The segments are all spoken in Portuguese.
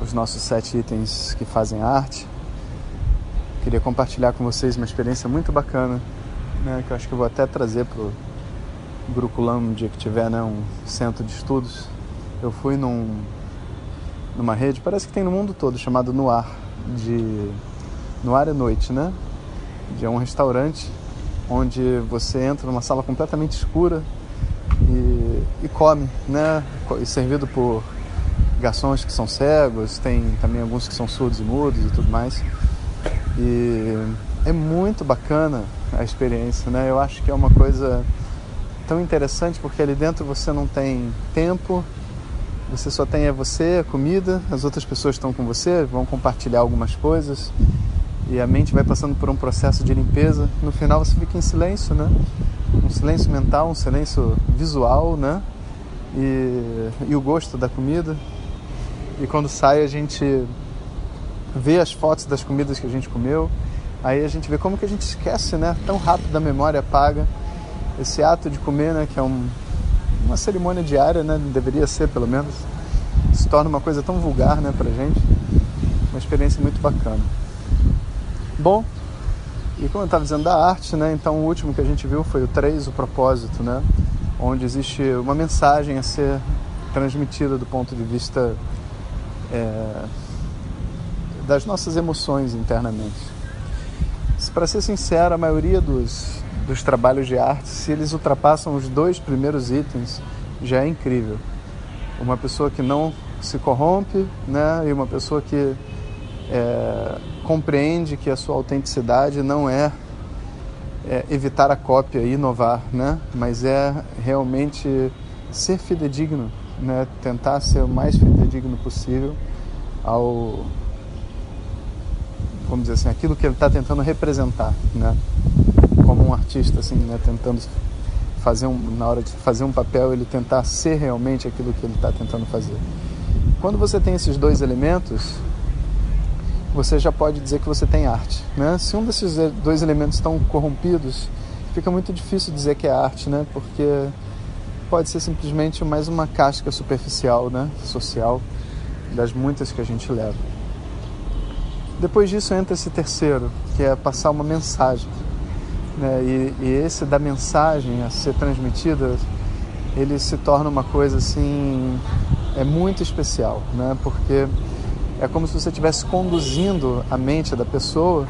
os nossos sete itens que fazem arte, queria compartilhar com vocês uma experiência muito bacana, né, que eu acho que eu vou até trazer para o Gurukulam um dia que tiver né, um centro de estudos. Eu fui num, numa rede, parece que tem no mundo todo, chamado Noir, de Noir é noite, né? De um restaurante onde você entra numa sala completamente escura e, e come, né? E servido por garçons que são cegos, tem também alguns que são surdos e mudos e tudo mais. E é muito bacana a experiência, né? Eu acho que é uma coisa tão interessante porque ali dentro você não tem tempo, você só tem é você, a comida, as outras pessoas estão com você, vão compartilhar algumas coisas e a mente vai passando por um processo de limpeza. No final você fica em silêncio, né? Um silêncio mental, um silêncio visual, né? E, e o gosto da comida e quando sai a gente vê as fotos das comidas que a gente comeu, aí a gente vê como que a gente esquece, né? Tão rápido a memória apaga esse ato de comer, né? Que é um, uma cerimônia diária, né? Deveria ser pelo menos. Se torna uma coisa tão vulgar, né? Pra gente, uma experiência muito bacana. Bom, e como eu estava dizendo da arte, né? Então o último que a gente viu foi o 3, o propósito, né? Onde existe uma mensagem a ser transmitida do ponto de vista é, das nossas emoções internamente. Para ser sincero, a maioria dos, dos trabalhos de arte, se eles ultrapassam os dois primeiros itens, já é incrível. Uma pessoa que não se corrompe, né, e uma pessoa que é, compreende que a sua autenticidade não é, é, evitar a cópia e inovar, né, mas é realmente ser fidedigno né, tentar ser o mais fidedigno possível ao vamos dizer assim aquilo que ele está tentando representar né? Como um artista assim né? Tentando fazer um na hora de fazer um papel ele tentar ser realmente aquilo que ele está tentando fazer. Quando você tem esses dois elementos você já pode dizer que você tem arte né? Se um desses dois elementos estão corrompidos fica muito difícil dizer que é arte né? Porque pode ser simplesmente mais uma casca superficial, né, social, das muitas que a gente leva. Depois disso entra esse terceiro, que é passar uma mensagem. Né? E, e esse da mensagem a ser transmitida, ele se torna uma coisa assim, é muito especial, né? porque é como se você estivesse conduzindo a mente da pessoa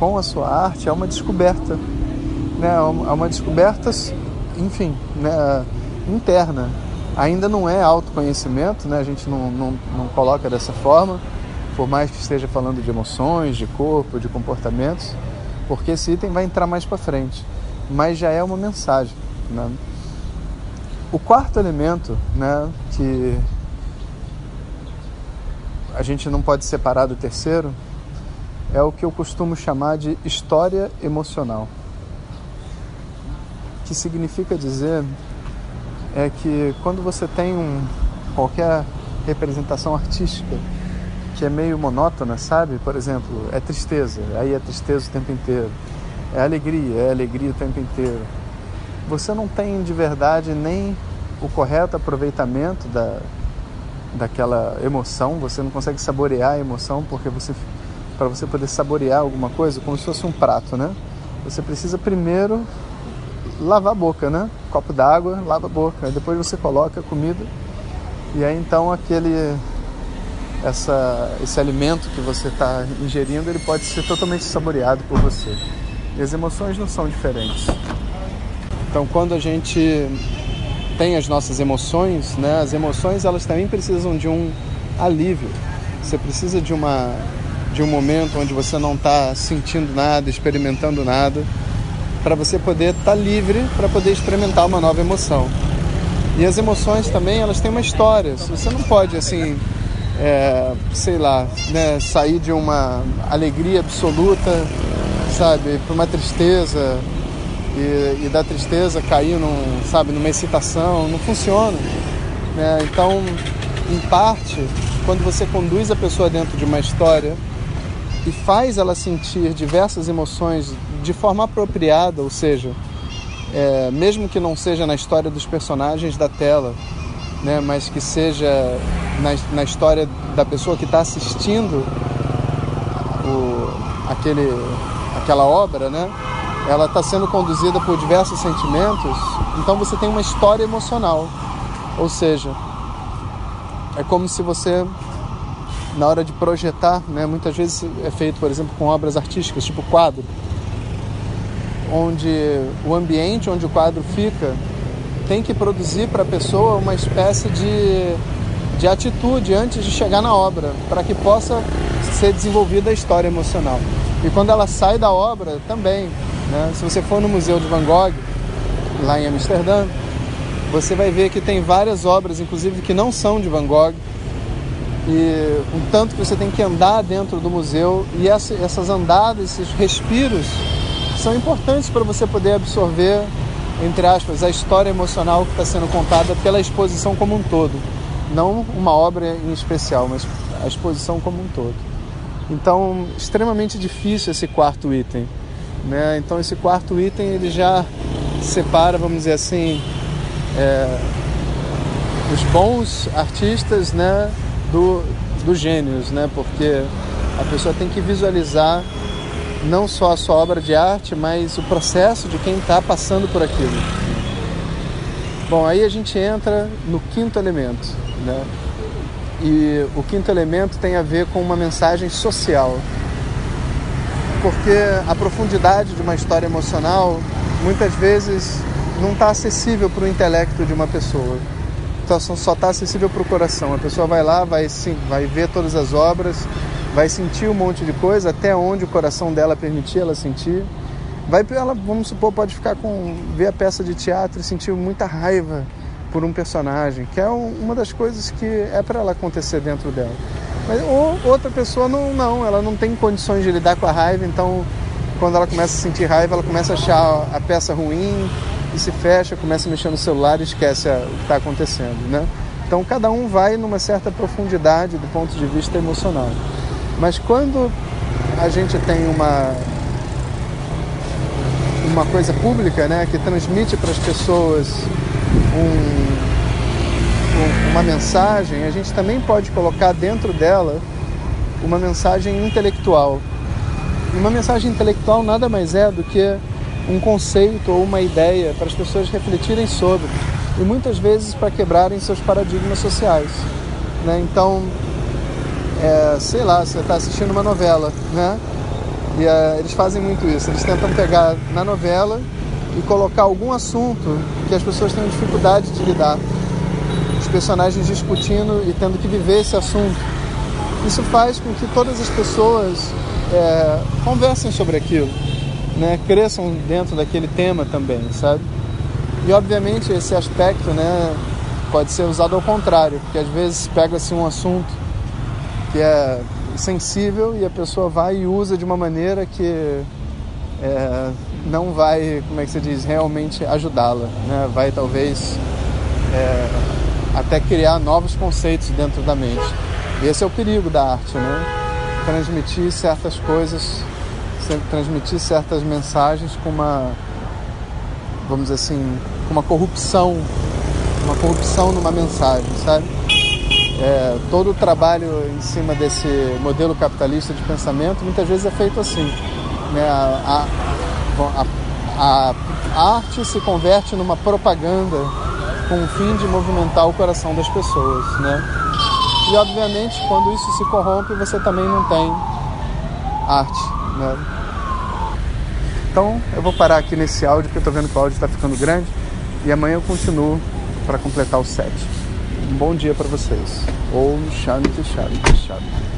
com a sua arte a uma descoberta. Né? A uma descoberta, enfim, né? Interna. Ainda não é autoconhecimento, né? a gente não, não, não coloca dessa forma, por mais que esteja falando de emoções, de corpo, de comportamentos, porque esse item vai entrar mais para frente, mas já é uma mensagem. Né? O quarto elemento, né, que a gente não pode separar do terceiro, é o que eu costumo chamar de história emocional, que significa dizer é que quando você tem um, qualquer representação artística que é meio monótona, sabe? Por exemplo, é tristeza, aí é tristeza o tempo inteiro. É alegria, é alegria o tempo inteiro. Você não tem de verdade nem o correto aproveitamento da, daquela emoção, você não consegue saborear a emoção porque você para você poder saborear alguma coisa, como se fosse um prato, né? Você precisa primeiro lavar a boca, né? Copo d'água, lava a boca. Depois você coloca a comida e aí então aquele essa, esse alimento que você está ingerindo ele pode ser totalmente saboreado por você. E as emoções não são diferentes. Então quando a gente tem as nossas emoções, né? As emoções elas também precisam de um alívio. Você precisa de uma de um momento onde você não está sentindo nada, experimentando nada, para você poder estar tá livre para poder experimentar uma nova emoção. E as emoções também, elas têm uma história. Você não pode, assim, é, sei lá, né, sair de uma alegria absoluta, sabe, para uma tristeza e, e, da tristeza cair num, sabe, numa excitação. Não funciona. Né? Então, em parte, quando você conduz a pessoa dentro de uma história e faz ela sentir diversas emoções de forma apropriada, ou seja, é, mesmo que não seja na história dos personagens da tela, né, mas que seja na, na história da pessoa que está assistindo o, aquele, aquela obra, né, ela está sendo conduzida por diversos sentimentos, então você tem uma história emocional, ou seja, é como se você na hora de projetar, né, muitas vezes é feito, por exemplo, com obras artísticas, tipo quadro, onde o ambiente onde o quadro fica tem que produzir para a pessoa uma espécie de, de atitude antes de chegar na obra, para que possa ser desenvolvida a história emocional. E quando ela sai da obra, também. Né? Se você for no Museu de Van Gogh, lá em Amsterdã, você vai ver que tem várias obras, inclusive que não são de Van Gogh, e um tanto que você tem que andar dentro do museu e essa, essas andadas, esses respiros são importantes para você poder absorver, entre aspas, a história emocional que está sendo contada pela exposição como um todo. Não uma obra em especial, mas a exposição como um todo. Então, extremamente difícil esse quarto item. Né? Então, esse quarto item ele já separa, vamos dizer assim, é, os bons artistas né, do, dos gênios, né? porque a pessoa tem que visualizar não só a sua obra de arte, mas o processo de quem está passando por aquilo. Bom, aí a gente entra no quinto elemento, né? E o quinto elemento tem a ver com uma mensagem social. Porque a profundidade de uma história emocional muitas vezes não está acessível para o intelecto de uma pessoa. Então só está acessível para o coração. A pessoa vai lá, vai, sim, vai ver todas as obras, vai sentir um monte de coisa até onde o coração dela permitir ela sentir. Vai ela, vamos supor, pode ficar com ver a peça de teatro e sentir muita raiva por um personagem, que é uma das coisas que é para ela acontecer dentro dela. Mas ou, outra pessoa não, não, ela não tem condições de lidar com a raiva, então quando ela começa a sentir raiva, ela começa a achar a peça ruim se fecha, começa a mexer no celular e esquece o que está acontecendo, né? Então cada um vai numa certa profundidade do ponto de vista emocional. Mas quando a gente tem uma uma coisa pública, né, que transmite para as pessoas um, um, uma mensagem, a gente também pode colocar dentro dela uma mensagem intelectual. E uma mensagem intelectual nada mais é do que um conceito ou uma ideia para as pessoas refletirem sobre e muitas vezes para quebrarem seus paradigmas sociais. Né? Então, é, sei lá, você está assistindo uma novela, né? E é, eles fazem muito isso. Eles tentam pegar na novela e colocar algum assunto que as pessoas têm dificuldade de lidar. Os personagens discutindo e tendo que viver esse assunto. Isso faz com que todas as pessoas é, conversem sobre aquilo, né? Cresçam dentro daquele tema também, sabe? E obviamente esse aspecto, né, pode ser usado ao contrário, porque às vezes pega-se um assunto que é sensível e a pessoa vai e usa de uma maneira que é, não vai, como é que se diz, realmente ajudá-la, né? Vai talvez é, até criar novos conceitos dentro da mente. E esse é o perigo da arte, né? Transmitir certas coisas, transmitir certas mensagens com uma, vamos dizer assim, com uma corrupção, uma corrupção numa mensagem, sabe? É, todo o trabalho em cima desse modelo capitalista de pensamento muitas vezes é feito assim. Né? A, a, a, a arte se converte numa propaganda com o fim de movimentar o coração das pessoas. Né? E obviamente quando isso se corrompe você também não tem arte. Né? Então eu vou parar aqui nesse áudio porque eu estou vendo que o áudio está ficando grande e amanhã eu continuo para completar o set. Um bom dia para vocês. Om Shanti Shanti Shanti.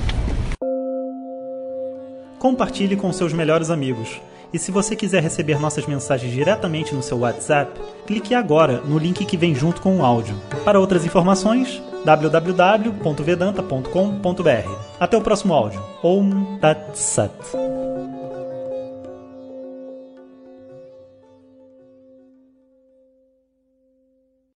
Compartilhe com seus melhores amigos. E se você quiser receber nossas mensagens diretamente no seu WhatsApp, clique agora no link que vem junto com o áudio. Para outras informações, www.vedanta.com.br. Até o próximo áudio. Om Tat Sat.